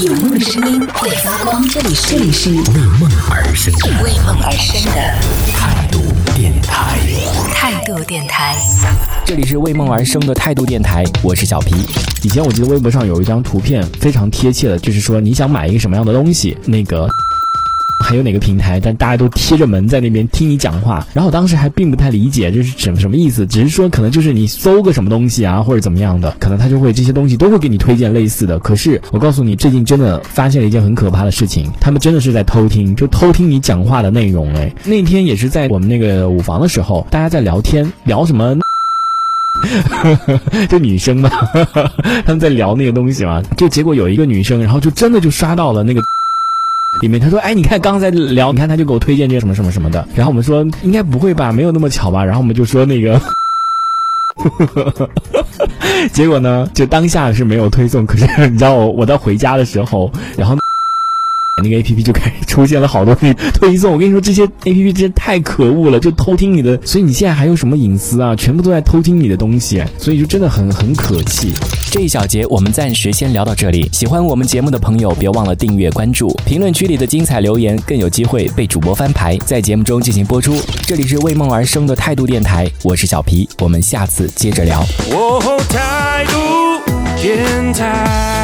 有梦的声音会发光，这里是为梦而生为梦而生的态度电台。态度电台。这里是为梦而生的态度电台，我是小皮。以前我记得微博上有一张图片非常贴切的，就是说你想买一个什么样的东西，那个。还有哪个平台？但大家都贴着门在那边听你讲话，然后我当时还并不太理解这是什么什么意思，只是说可能就是你搜个什么东西啊，或者怎么样的，可能他就会这些东西都会给你推荐类似的。可是我告诉你，最近真的发现了一件很可怕的事情，他们真的是在偷听，就偷听你讲话的内容。哎，那天也是在我们那个舞房的时候，大家在聊天，聊什么？就女生嘛，他们在聊那个东西嘛，就结果有一个女生，然后就真的就刷到了那个。里面他说：“哎，你看刚才聊，你看他就给我推荐这个什么什么什么的。然后我们说应该不会吧，没有那么巧吧。然后我们就说那个，结果呢，就当下是没有推送。可是你知道我我到回家的时候，然后。”那个 A P P 就开始出现了好多推送，我跟你说这些 A P P 真是太可恶了，就偷听你的，所以你现在还有什么隐私啊？全部都在偷听你的东西，所以就真的很很可气。这一小节我们暂时先聊到这里。喜欢我们节目的朋友，别忘了订阅关注，评论区里的精彩留言更有机会被主播翻牌，在节目中进行播出。这里是为梦而生的态度电台，我是小皮，我们下次接着聊。态度电台。